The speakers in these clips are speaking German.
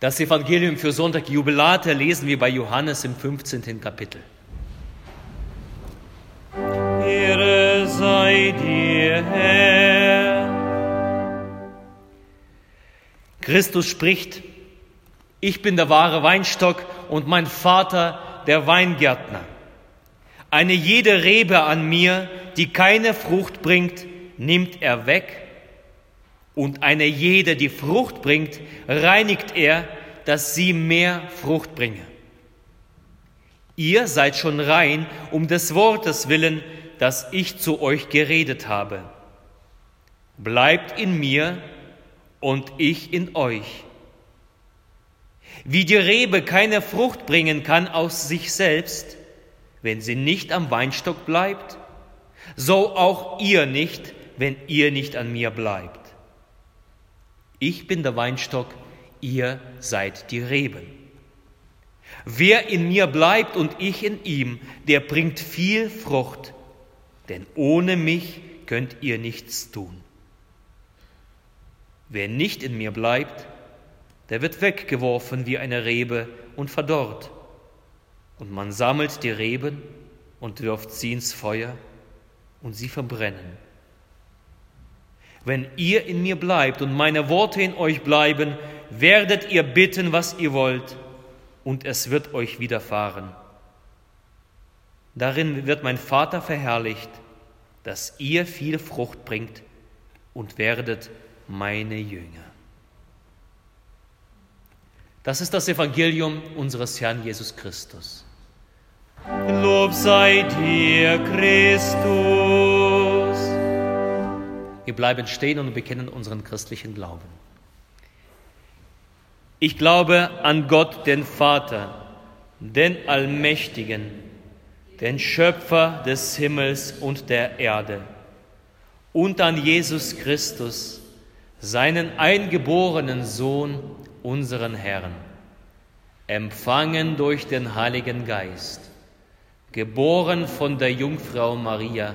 Das Evangelium für Sonntag Jubilate lesen wir bei Johannes im 15. Kapitel. Ehre sei dir, Herr. Christus spricht, ich bin der wahre Weinstock und mein Vater der Weingärtner. Eine jede Rebe an mir, die keine Frucht bringt, nimmt er weg und eine jede, die Frucht bringt, reinigt er, dass sie mehr Frucht bringe. Ihr seid schon rein um des Wortes willen, das ich zu euch geredet habe. Bleibt in mir und ich in euch. Wie die Rebe keine Frucht bringen kann aus sich selbst, wenn sie nicht am Weinstock bleibt, so auch ihr nicht, wenn ihr nicht an mir bleibt. Ich bin der Weinstock, ihr seid die Reben. Wer in mir bleibt und ich in ihm, der bringt viel Frucht, denn ohne mich könnt ihr nichts tun. Wer nicht in mir bleibt, der wird weggeworfen wie eine Rebe und verdorrt. Und man sammelt die Reben und wirft sie ins Feuer und sie verbrennen. Wenn ihr in mir bleibt und meine Worte in euch bleiben, werdet ihr bitten, was ihr wollt, und es wird euch widerfahren. Darin wird mein Vater verherrlicht, dass ihr viel Frucht bringt und werdet meine Jünger. Das ist das Evangelium unseres Herrn Jesus Christus. Lob sei dir, Christus. Wir bleiben stehen und bekennen unseren christlichen Glauben. Ich glaube an Gott, den Vater, den Allmächtigen, den Schöpfer des Himmels und der Erde, und an Jesus Christus, seinen eingeborenen Sohn, unseren Herrn, empfangen durch den Heiligen Geist, geboren von der Jungfrau Maria,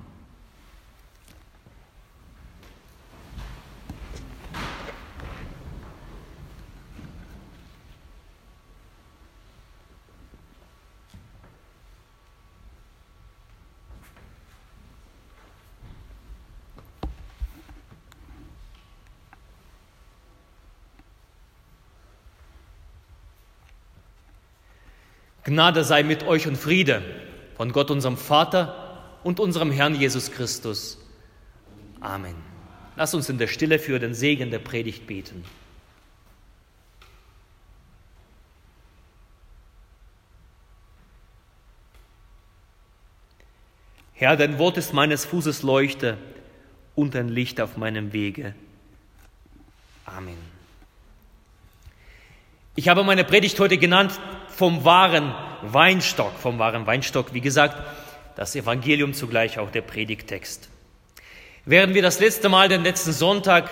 Gnade sei mit euch und Friede von Gott, unserem Vater und unserem Herrn Jesus Christus. Amen. Lass uns in der Stille für den Segen der Predigt beten. Herr, dein Wort ist meines Fußes Leuchte und ein Licht auf meinem Wege. Amen. Ich habe meine Predigt heute genannt vom wahren Weinstock, vom wahren Weinstock, wie gesagt, das Evangelium zugleich auch der Predigtext. Während wir das letzte Mal, den letzten Sonntag,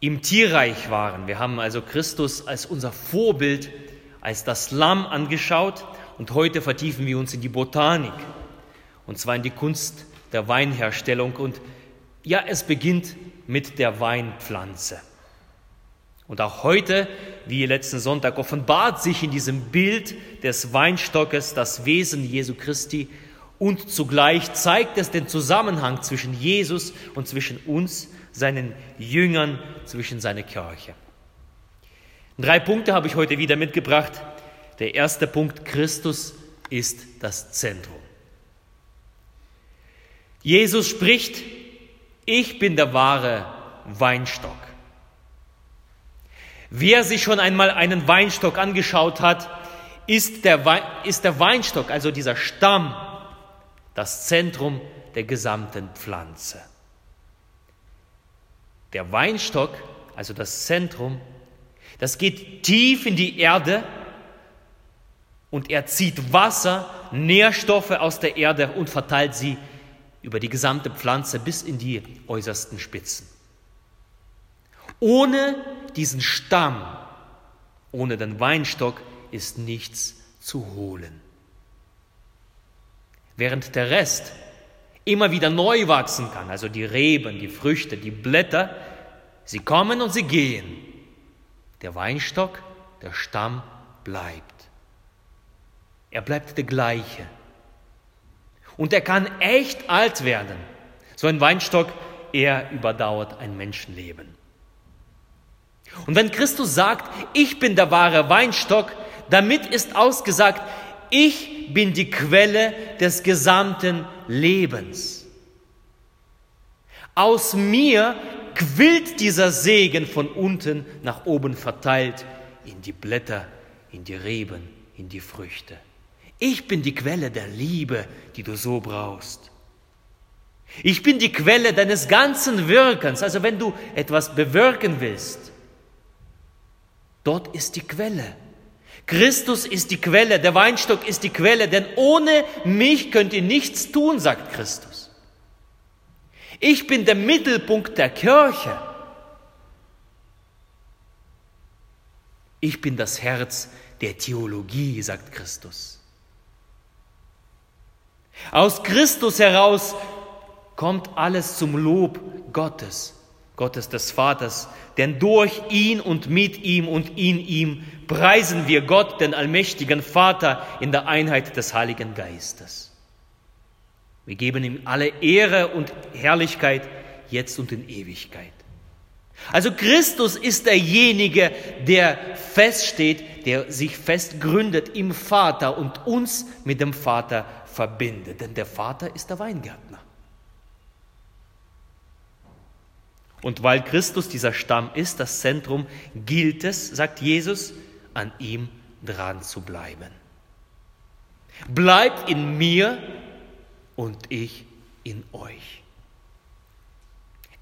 im Tierreich waren, wir haben also Christus als unser Vorbild, als das Lamm angeschaut und heute vertiefen wir uns in die Botanik, und zwar in die Kunst der Weinherstellung und ja, es beginnt mit der Weinpflanze. Und auch heute, wie letzten Sonntag, offenbart sich in diesem Bild des Weinstockes das Wesen Jesu Christi und zugleich zeigt es den Zusammenhang zwischen Jesus und zwischen uns, seinen Jüngern, zwischen seiner Kirche. Drei Punkte habe ich heute wieder mitgebracht. Der erste Punkt, Christus ist das Zentrum. Jesus spricht, Ich bin der wahre Weinstock. Wer sich schon einmal einen Weinstock angeschaut hat, ist der, Wein, ist der Weinstock, also dieser Stamm, das Zentrum der gesamten Pflanze. Der Weinstock, also das Zentrum, das geht tief in die Erde und er zieht Wasser, Nährstoffe aus der Erde und verteilt sie über die gesamte Pflanze bis in die äußersten Spitzen. Ohne diesen Stamm, ohne den Weinstock ist nichts zu holen. Während der Rest immer wieder neu wachsen kann, also die Reben, die Früchte, die Blätter, sie kommen und sie gehen. Der Weinstock, der Stamm bleibt. Er bleibt der gleiche. Und er kann echt alt werden. So ein Weinstock, er überdauert ein Menschenleben. Und wenn Christus sagt, ich bin der wahre Weinstock, damit ist ausgesagt, ich bin die Quelle des gesamten Lebens. Aus mir quillt dieser Segen von unten nach oben verteilt in die Blätter, in die Reben, in die Früchte. Ich bin die Quelle der Liebe, die du so brauchst. Ich bin die Quelle deines ganzen Wirkens. Also wenn du etwas bewirken willst, dort ist die Quelle. Christus ist die Quelle, der Weinstock ist die Quelle, denn ohne mich könnt ihr nichts tun, sagt Christus. Ich bin der Mittelpunkt der Kirche. Ich bin das Herz der Theologie, sagt Christus. Aus Christus heraus kommt alles zum Lob Gottes, Gottes des Vaters, denn durch ihn und mit ihm und in ihm preisen wir Gott, den allmächtigen Vater, in der Einheit des Heiligen Geistes. Wir geben ihm alle Ehre und Herrlichkeit jetzt und in Ewigkeit. Also Christus ist derjenige, der feststeht, der sich festgründet im Vater und uns mit dem Vater verbindet. Denn der Vater ist der Weingärtner. Und weil Christus dieser Stamm ist, das Zentrum, gilt es, sagt Jesus, an ihm dran zu bleiben. Bleibt in mir und ich in euch.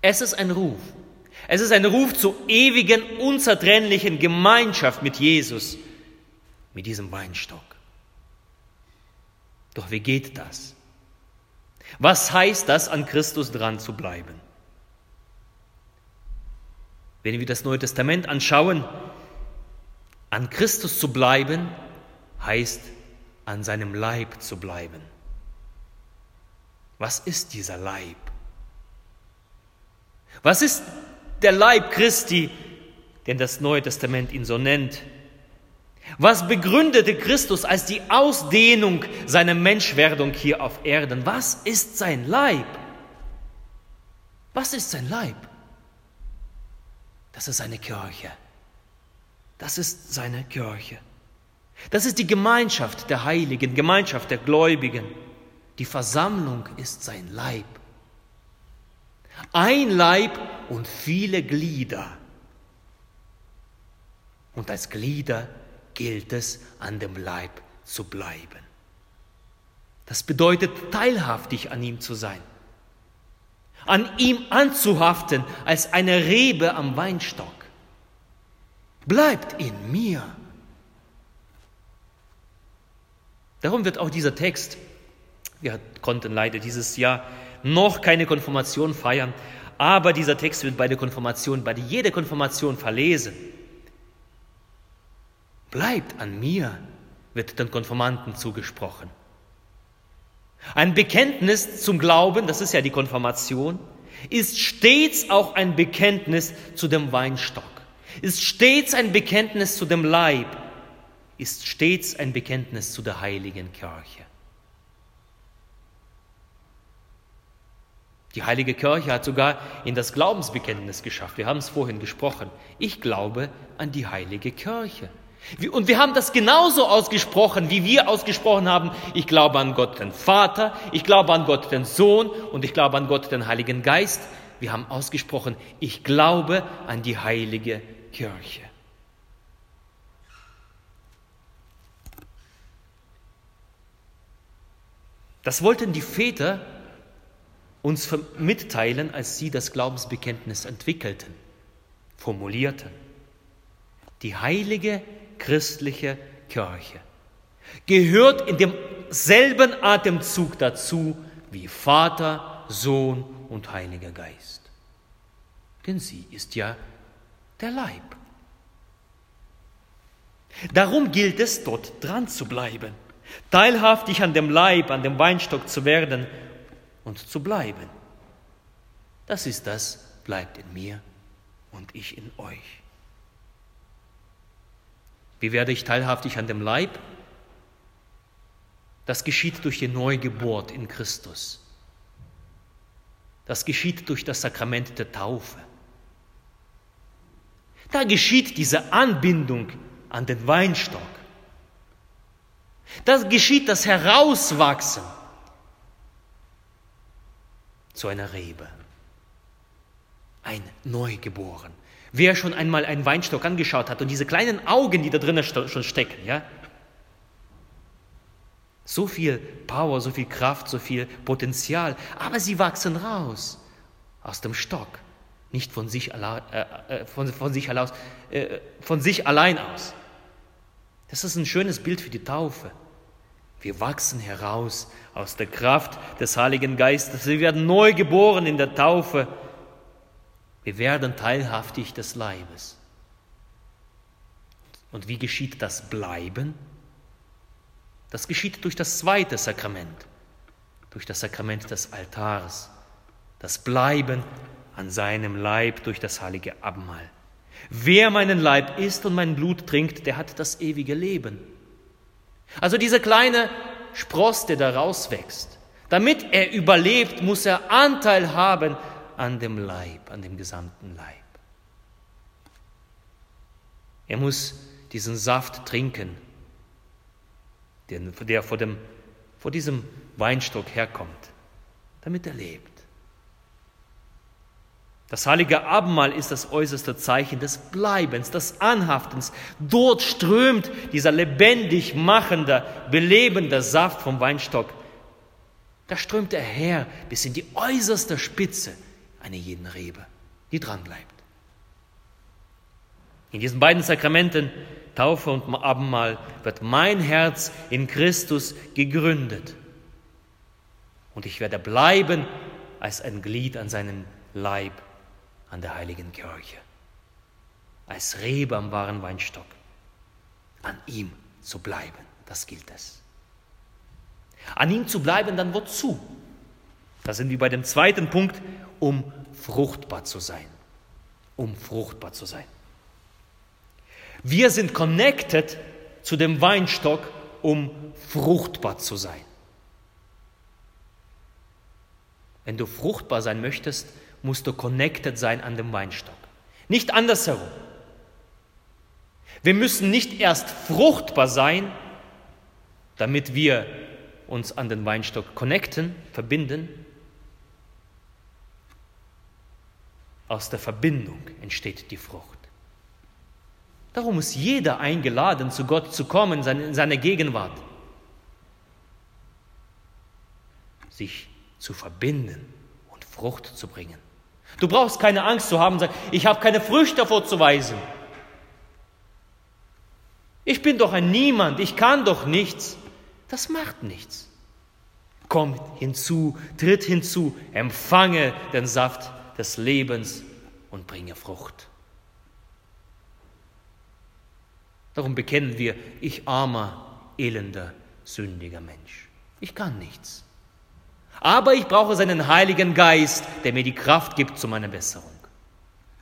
Es ist ein Ruf. Es ist ein Ruf zur ewigen, unzertrennlichen Gemeinschaft mit Jesus, mit diesem Weinstock. Doch wie geht das? Was heißt das, an Christus dran zu bleiben? Wenn wir das Neue Testament anschauen, an Christus zu bleiben, heißt an seinem Leib zu bleiben. Was ist dieser Leib? Was ist der Leib Christi, den das Neue Testament ihn so nennt? Was begründete Christus als die Ausdehnung seiner Menschwerdung hier auf Erden? Was ist sein Leib? Was ist sein Leib? Das ist seine Kirche. Das ist seine Kirche. Das ist die Gemeinschaft der Heiligen, Gemeinschaft der Gläubigen. Die Versammlung ist sein Leib. Ein Leib und viele Glieder. Und als Glieder gilt es, an dem Leib zu bleiben. Das bedeutet, teilhaftig an ihm zu sein an ihm anzuhaften als eine Rebe am Weinstock. Bleibt in mir. Darum wird auch dieser Text, wir konnten leider dieses Jahr noch keine Konfirmation feiern, aber dieser Text wird bei der Konfirmation, bei jeder Konfirmation verlesen. Bleibt an mir, wird den Konfirmanten zugesprochen. Ein Bekenntnis zum Glauben, das ist ja die Konfirmation, ist stets auch ein Bekenntnis zu dem Weinstock, ist stets ein Bekenntnis zu dem Leib, ist stets ein Bekenntnis zu der heiligen Kirche. Die heilige Kirche hat sogar in das Glaubensbekenntnis geschafft. Wir haben es vorhin gesprochen. Ich glaube an die heilige Kirche. Und wir haben das genauso ausgesprochen, wie wir ausgesprochen haben, ich glaube an Gott den Vater, ich glaube an Gott den Sohn und ich glaube an Gott den Heiligen Geist. wir haben ausgesprochen, ich glaube an die heilige Kirche. Das wollten die Väter uns mitteilen, als sie das Glaubensbekenntnis entwickelten, formulierten. Die heilige christliche Kirche gehört in demselben Atemzug dazu wie Vater, Sohn und Heiliger Geist. Denn sie ist ja der Leib. Darum gilt es, dort dran zu bleiben teilhaftig an dem Leib, an dem Weinstock zu werden und zu bleiben. Das ist das, bleibt in mir und ich in euch. Wie werde ich teilhaftig an dem Leib? Das geschieht durch die Neugeburt in Christus. Das geschieht durch das Sakrament der Taufe. Da geschieht diese Anbindung an den Weinstock. Das geschieht das Herauswachsen zu einer Rebe. Ein Neugeboren. Wer schon einmal einen Weinstock angeschaut hat und diese kleinen Augen, die da drinnen schon stecken, ja? So viel Power, so viel Kraft, so viel Potenzial, aber sie wachsen raus aus dem Stock, nicht von sich, allein, äh, äh, von, von, sich, allein, äh, von sich allein aus. Das ist ein schönes Bild für die Taufe. Wir wachsen heraus aus der Kraft des Heiligen Geistes. Wir werden neu geboren in der Taufe. Wir werden teilhaftig des Leibes. Und wie geschieht das Bleiben? Das geschieht durch das zweite Sakrament, durch das Sakrament des Altars. Das Bleiben an seinem Leib durch das heilige Abendmahl. Wer meinen Leib isst und mein Blut trinkt, der hat das ewige Leben. Also dieser kleine Spross, der da rauswächst, damit er überlebt, muss er Anteil haben an dem Leib, an dem gesamten Leib. Er muss diesen Saft trinken, der vor, dem, vor diesem Weinstock herkommt, damit er lebt. Das heilige Abendmahl ist das äußerste Zeichen des Bleibens, des Anhaftens. Dort strömt dieser lebendig machende, belebende Saft vom Weinstock. Da strömt er her bis in die äußerste Spitze einer jeden Rebe, die dran bleibt. In diesen beiden Sakramenten, Taufe und Abendmahl, wird mein Herz in Christus gegründet. Und ich werde bleiben als ein Glied an seinen Leib an der heiligen Kirche. Als Rebe am wahren Weinstock. An ihm zu bleiben, das gilt es. An ihm zu bleiben, dann wozu? Da sind wir bei dem zweiten Punkt, um fruchtbar zu sein. Um fruchtbar zu sein. Wir sind connected zu dem Weinstock, um fruchtbar zu sein. Wenn du fruchtbar sein möchtest, musst du connected sein an dem Weinstock. Nicht andersherum. Wir müssen nicht erst fruchtbar sein, damit wir uns an den Weinstock connecten, verbinden. Aus der Verbindung entsteht die Frucht. Darum ist jeder eingeladen, zu Gott zu kommen, in seine Gegenwart. Sich zu verbinden und Frucht zu bringen. Du brauchst keine Angst zu haben, sagen, ich habe keine Früchte vorzuweisen. Ich bin doch ein Niemand, ich kann doch nichts. Das macht nichts. Komm hinzu, tritt hinzu, empfange den Saft des Lebens und bringe Frucht. Darum bekennen wir, ich armer, elender, sündiger Mensch. Ich kann nichts. Aber ich brauche seinen Heiligen Geist, der mir die Kraft gibt zu meiner Besserung,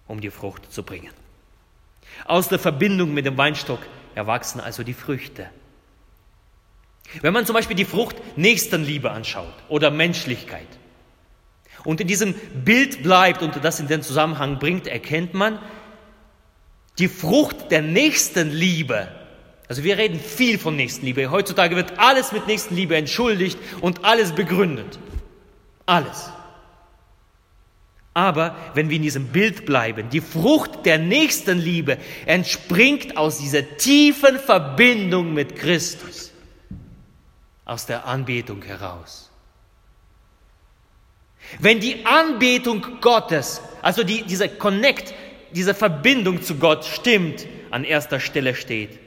um die Frucht zu bringen. Aus der Verbindung mit dem Weinstock erwachsen also die Früchte. Wenn man zum Beispiel die Frucht Nächstenliebe anschaut oder Menschlichkeit und in diesem Bild bleibt und das in den Zusammenhang bringt, erkennt man, die Frucht der Nächstenliebe also wir reden viel von Nächstenliebe. Heutzutage wird alles mit Nächstenliebe entschuldigt und alles begründet. Alles. Aber wenn wir in diesem Bild bleiben, die Frucht der Nächstenliebe entspringt aus dieser tiefen Verbindung mit Christus, aus der Anbetung heraus. Wenn die Anbetung Gottes, also die, diese Connect, diese Verbindung zu Gott stimmt, an erster Stelle steht,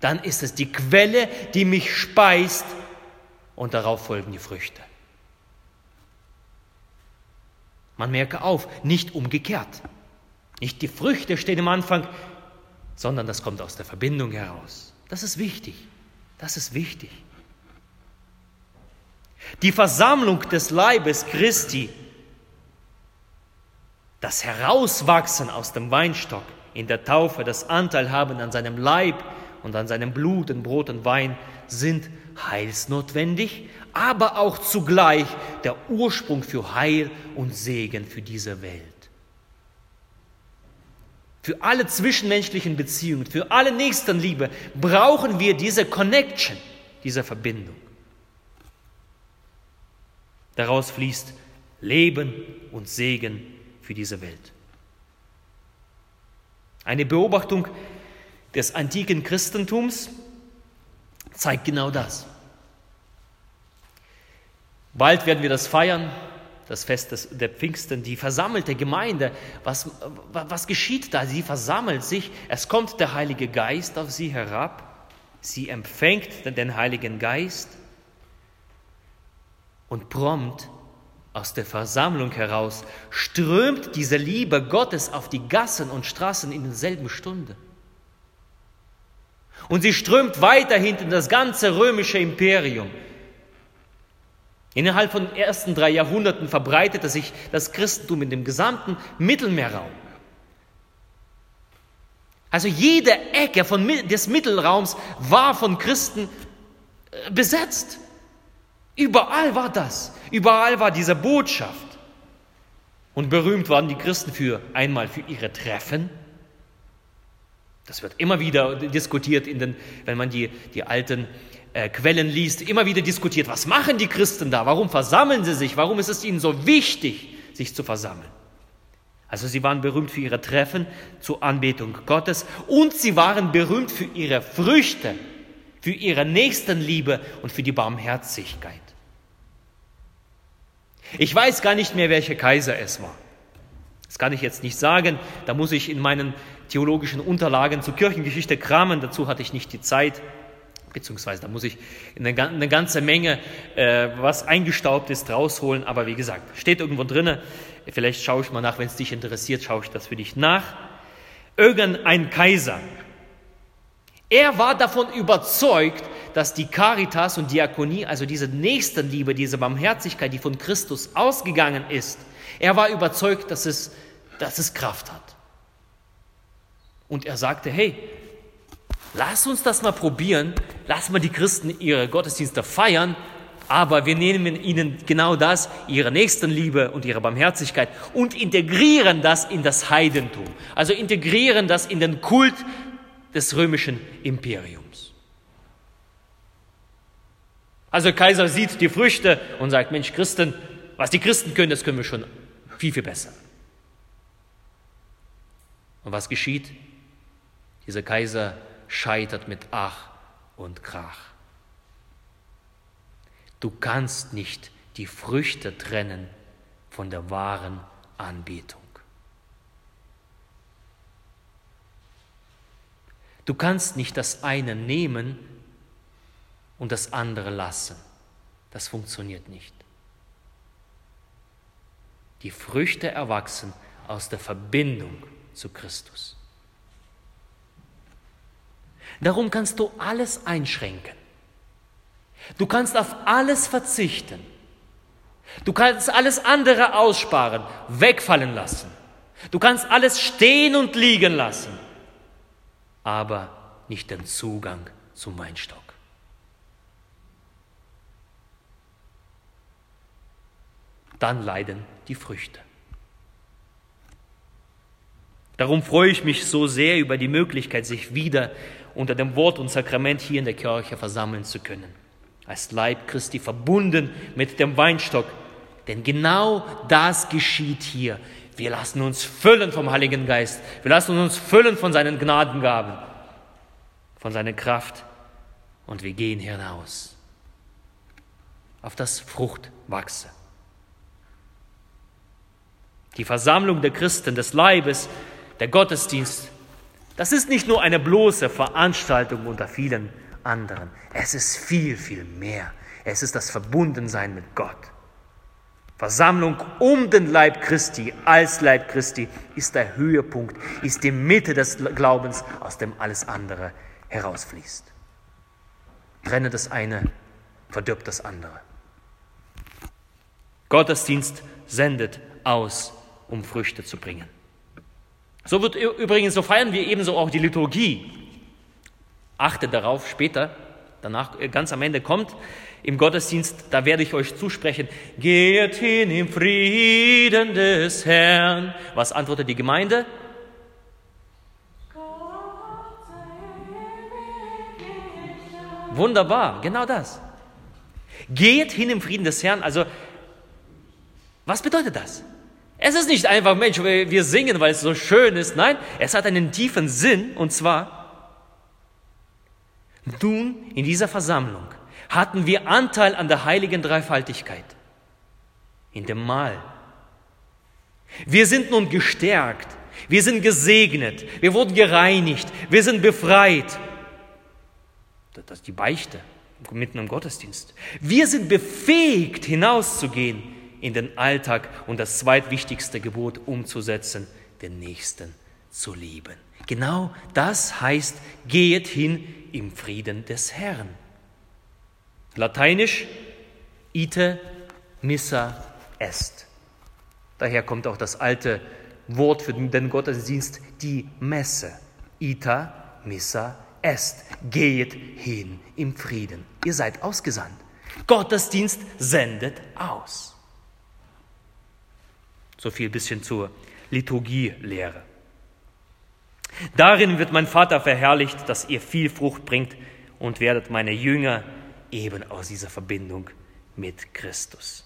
dann ist es die Quelle, die mich speist und darauf folgen die Früchte. Man merke auf, nicht umgekehrt. Nicht die Früchte stehen am Anfang, sondern das kommt aus der Verbindung heraus. Das ist wichtig. Das ist wichtig. Die Versammlung des Leibes Christi, das Herauswachsen aus dem Weinstock in der Taufe, das Anteil haben an seinem Leib und an seinem Blut in Brot und Wein, sind heilsnotwendig, aber auch zugleich der Ursprung für Heil und Segen für diese Welt. Für alle zwischenmenschlichen Beziehungen, für alle Nächstenliebe brauchen wir diese Connection, diese Verbindung. Daraus fließt Leben und Segen für diese Welt. Eine Beobachtung des antiken Christentums zeigt genau das. Bald werden wir das feiern, das Fest des, der Pfingsten, die versammelte Gemeinde. Was, was geschieht da? Sie versammelt sich, es kommt der Heilige Geist auf sie herab, sie empfängt den Heiligen Geist und prompt aus der Versammlung heraus strömt diese Liebe Gottes auf die Gassen und Straßen in derselben Stunde. Und sie strömt weiterhin in das ganze römische Imperium. Innerhalb von den ersten drei Jahrhunderten verbreitete sich das Christentum in dem gesamten Mittelmeerraum. Also jede Ecke von, des Mittelraums war von Christen äh, besetzt. Überall war das. Überall war diese Botschaft. Und berühmt waren die Christen für einmal für ihre Treffen. Das wird immer wieder diskutiert, in den, wenn man die, die alten äh, Quellen liest, immer wieder diskutiert, was machen die Christen da? Warum versammeln sie sich? Warum ist es ihnen so wichtig, sich zu versammeln? Also sie waren berühmt für ihre Treffen zur Anbetung Gottes und sie waren berühmt für ihre Früchte, für ihre Nächstenliebe und für die Barmherzigkeit. Ich weiß gar nicht mehr, welcher Kaiser es war. Das kann ich jetzt nicht sagen. Da muss ich in meinen theologischen Unterlagen zur Kirchengeschichte kramen. Dazu hatte ich nicht die Zeit beziehungsweise da muss ich eine, eine ganze Menge, äh, was eingestaubt ist, rausholen. Aber wie gesagt, steht irgendwo drin. Vielleicht schaue ich mal nach, wenn es dich interessiert, schaue ich das für dich nach. Irgendein Kaiser. Er war davon überzeugt, dass die Caritas und Diakonie, also diese Nächstenliebe, diese Barmherzigkeit, die von Christus ausgegangen ist, er war überzeugt, dass es, dass es Kraft hat. Und er sagte, hey, Lass uns das mal probieren. Lass mal die Christen ihre Gottesdienste feiern, aber wir nehmen ihnen genau das, ihre Nächstenliebe und ihre Barmherzigkeit und integrieren das in das Heidentum. Also integrieren das in den Kult des römischen Imperiums. Also Kaiser sieht die Früchte und sagt, Mensch, Christen, was die Christen können, das können wir schon viel, viel besser. Und was geschieht? Dieser Kaiser scheitert mit Ach und Krach. Du kannst nicht die Früchte trennen von der wahren Anbetung. Du kannst nicht das eine nehmen und das andere lassen. Das funktioniert nicht. Die Früchte erwachsen aus der Verbindung zu Christus. Darum kannst du alles einschränken. Du kannst auf alles verzichten. Du kannst alles andere aussparen, wegfallen lassen. Du kannst alles stehen und liegen lassen, aber nicht den Zugang zum Weinstock. Dann leiden die Früchte. Darum freue ich mich so sehr über die Möglichkeit, sich wieder unter dem Wort und Sakrament hier in der Kirche versammeln zu können. Als Leib Christi verbunden mit dem Weinstock, Denn genau das geschieht hier. Wir lassen uns füllen vom Heiligen Geist. Wir lassen uns füllen von seinen Gnadengaben, von seiner Kraft. Und wir gehen hinaus auf das Fruchtwachse. Die Versammlung der Christen, des Leibes, der Gottesdienst, das ist nicht nur eine bloße Veranstaltung unter vielen anderen. Es ist viel, viel mehr. Es ist das Verbundensein mit Gott. Versammlung um den Leib Christi als Leib Christi ist der Höhepunkt, ist die Mitte des Glaubens, aus dem alles andere herausfließt. Trenne das eine, verdirbt das andere. Gottesdienst sendet aus, um Früchte zu bringen. So wird übrigens, so feiern wir ebenso auch die Liturgie. Achte darauf später, danach äh, ganz am Ende kommt, im Gottesdienst, da werde ich euch zusprechen, geht hin im Frieden des Herrn. Was antwortet die Gemeinde? Wunderbar, genau das. Geht hin im Frieden des Herrn. Also, was bedeutet das? Es ist nicht einfach, Mensch, wir singen, weil es so schön ist. Nein, es hat einen tiefen Sinn und zwar, nun in dieser Versammlung hatten wir Anteil an der heiligen Dreifaltigkeit, in dem Mahl. Wir sind nun gestärkt, wir sind gesegnet, wir wurden gereinigt, wir sind befreit. Das ist die Beichte mitten im Gottesdienst. Wir sind befähigt, hinauszugehen in den Alltag und das zweitwichtigste Gebot umzusetzen, den Nächsten zu lieben. Genau das heißt, gehet hin im Frieden des Herrn. Lateinisch ite missa est. Daher kommt auch das alte Wort für den Gottesdienst, die Messe. Ita missa est. Gehet hin im Frieden. Ihr seid ausgesandt. Gottesdienst sendet aus. So viel bisschen zur Liturgielehre. Darin wird mein Vater verherrlicht, dass ihr viel Frucht bringt und werdet meine Jünger eben aus dieser Verbindung mit Christus.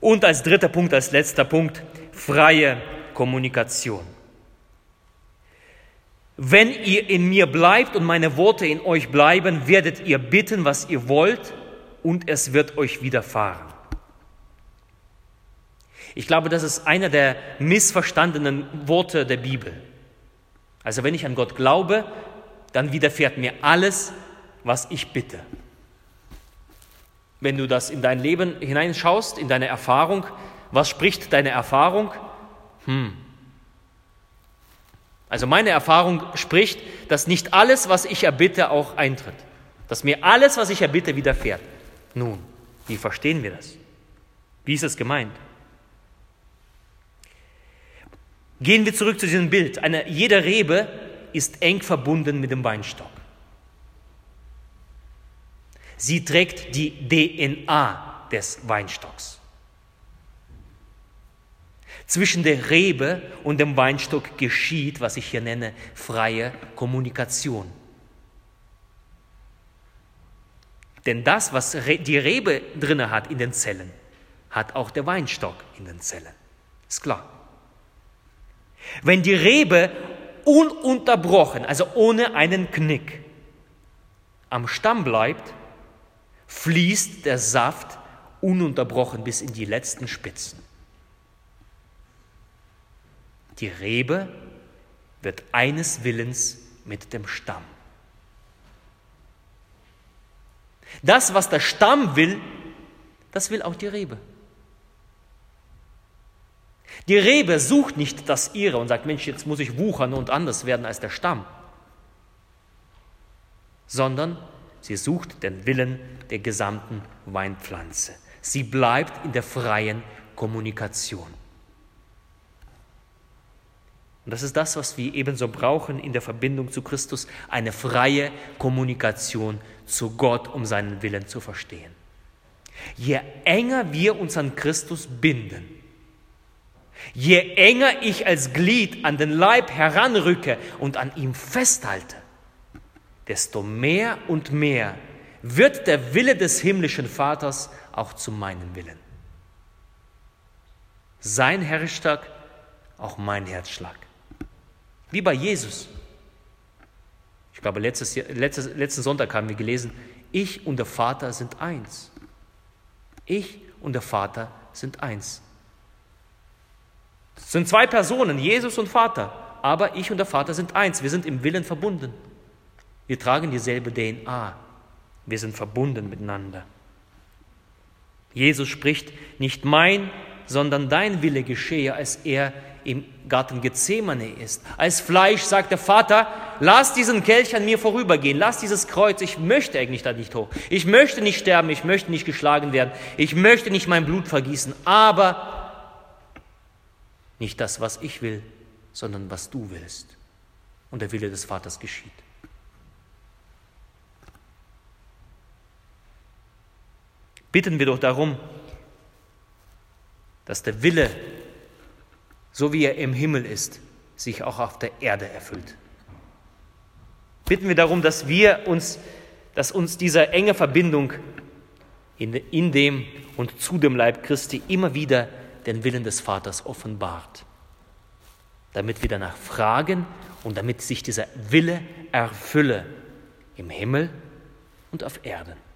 Und als dritter Punkt, als letzter Punkt, freie Kommunikation. Wenn ihr in mir bleibt und meine Worte in euch bleiben, werdet ihr bitten, was ihr wollt, und es wird euch widerfahren. Ich glaube, das ist einer der missverstandenen Worte der Bibel. Also wenn ich an Gott glaube, dann widerfährt mir alles, was ich bitte. Wenn du das in dein Leben hineinschaust, in deine Erfahrung, was spricht deine Erfahrung? Hm. Also meine Erfahrung spricht, dass nicht alles, was ich erbitte, auch eintritt. Dass mir alles, was ich erbitte, widerfährt. Nun, wie verstehen wir das? Wie ist es gemeint? Gehen wir zurück zu diesem Bild. Eine, jede Rebe ist eng verbunden mit dem Weinstock. Sie trägt die DNA des Weinstocks. Zwischen der Rebe und dem Weinstock geschieht, was ich hier nenne, freie Kommunikation. Denn das, was die Rebe drinne hat in den Zellen, hat auch der Weinstock in den Zellen. Ist klar. Wenn die Rebe ununterbrochen, also ohne einen Knick, am Stamm bleibt, fließt der Saft ununterbrochen bis in die letzten Spitzen. Die Rebe wird eines Willens mit dem Stamm. Das, was der Stamm will, das will auch die Rebe. Die Rebe sucht nicht das ihre und sagt, Mensch, jetzt muss ich wuchern und anders werden als der Stamm, sondern Sie sucht den Willen der gesamten Weinpflanze. Sie bleibt in der freien Kommunikation. Und das ist das, was wir ebenso brauchen in der Verbindung zu Christus, eine freie Kommunikation zu Gott, um seinen Willen zu verstehen. Je enger wir uns an Christus binden, je enger ich als Glied an den Leib heranrücke und an ihm festhalte, desto mehr und mehr wird der Wille des himmlischen Vaters auch zu meinem Willen. Sein Herzschlag, auch mein Herzschlag. Wie bei Jesus. Ich glaube, letztes, letztes, letzten Sonntag haben wir gelesen, ich und der Vater sind eins. Ich und der Vater sind eins. Es sind zwei Personen, Jesus und Vater, aber ich und der Vater sind eins. Wir sind im Willen verbunden. Wir tragen dieselbe DNA. Wir sind verbunden miteinander. Jesus spricht, nicht mein, sondern dein Wille geschehe, als er im Garten Gethsemane ist. Als Fleisch sagt der Vater, lass diesen Kelch an mir vorübergehen, lass dieses Kreuz, ich möchte eigentlich da nicht hoch. Ich möchte nicht sterben, ich möchte nicht geschlagen werden, ich möchte nicht mein Blut vergießen, aber nicht das, was ich will, sondern was du willst. Und der Wille des Vaters geschieht. Bitten wir doch darum, dass der Wille, so wie er im Himmel ist, sich auch auf der Erde erfüllt. Bitten wir darum, dass wir uns, dass uns diese enge Verbindung in, in dem und zu dem Leib Christi immer wieder den Willen des Vaters offenbart, damit wir danach fragen und damit sich dieser Wille erfülle im Himmel und auf Erden.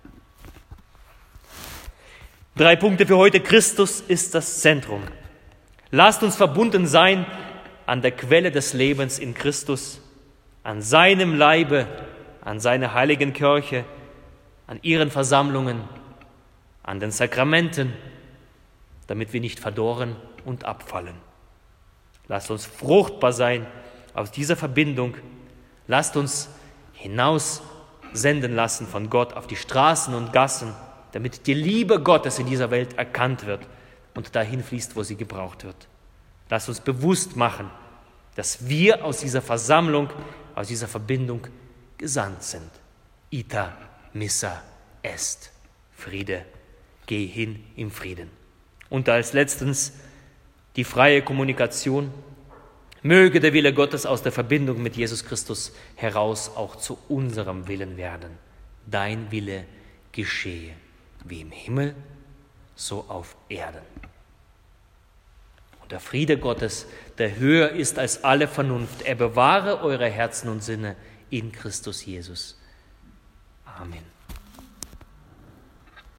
Drei Punkte für heute. Christus ist das Zentrum. Lasst uns verbunden sein an der Quelle des Lebens in Christus, an seinem Leibe, an seiner heiligen Kirche, an ihren Versammlungen, an den Sakramenten, damit wir nicht verdorren und abfallen. Lasst uns fruchtbar sein aus dieser Verbindung. Lasst uns hinaus senden lassen von Gott auf die Straßen und Gassen damit die Liebe Gottes in dieser Welt erkannt wird und dahin fließt, wo sie gebraucht wird. Lass uns bewusst machen, dass wir aus dieser Versammlung, aus dieser Verbindung gesandt sind. Ita missa est. Friede. Geh hin im Frieden. Und als letztens die freie Kommunikation. Möge der Wille Gottes aus der Verbindung mit Jesus Christus heraus auch zu unserem Willen werden. Dein Wille geschehe wie im Himmel, so auf Erden. Und der Friede Gottes, der höher ist als alle Vernunft, er bewahre eure Herzen und Sinne in Christus Jesus. Amen.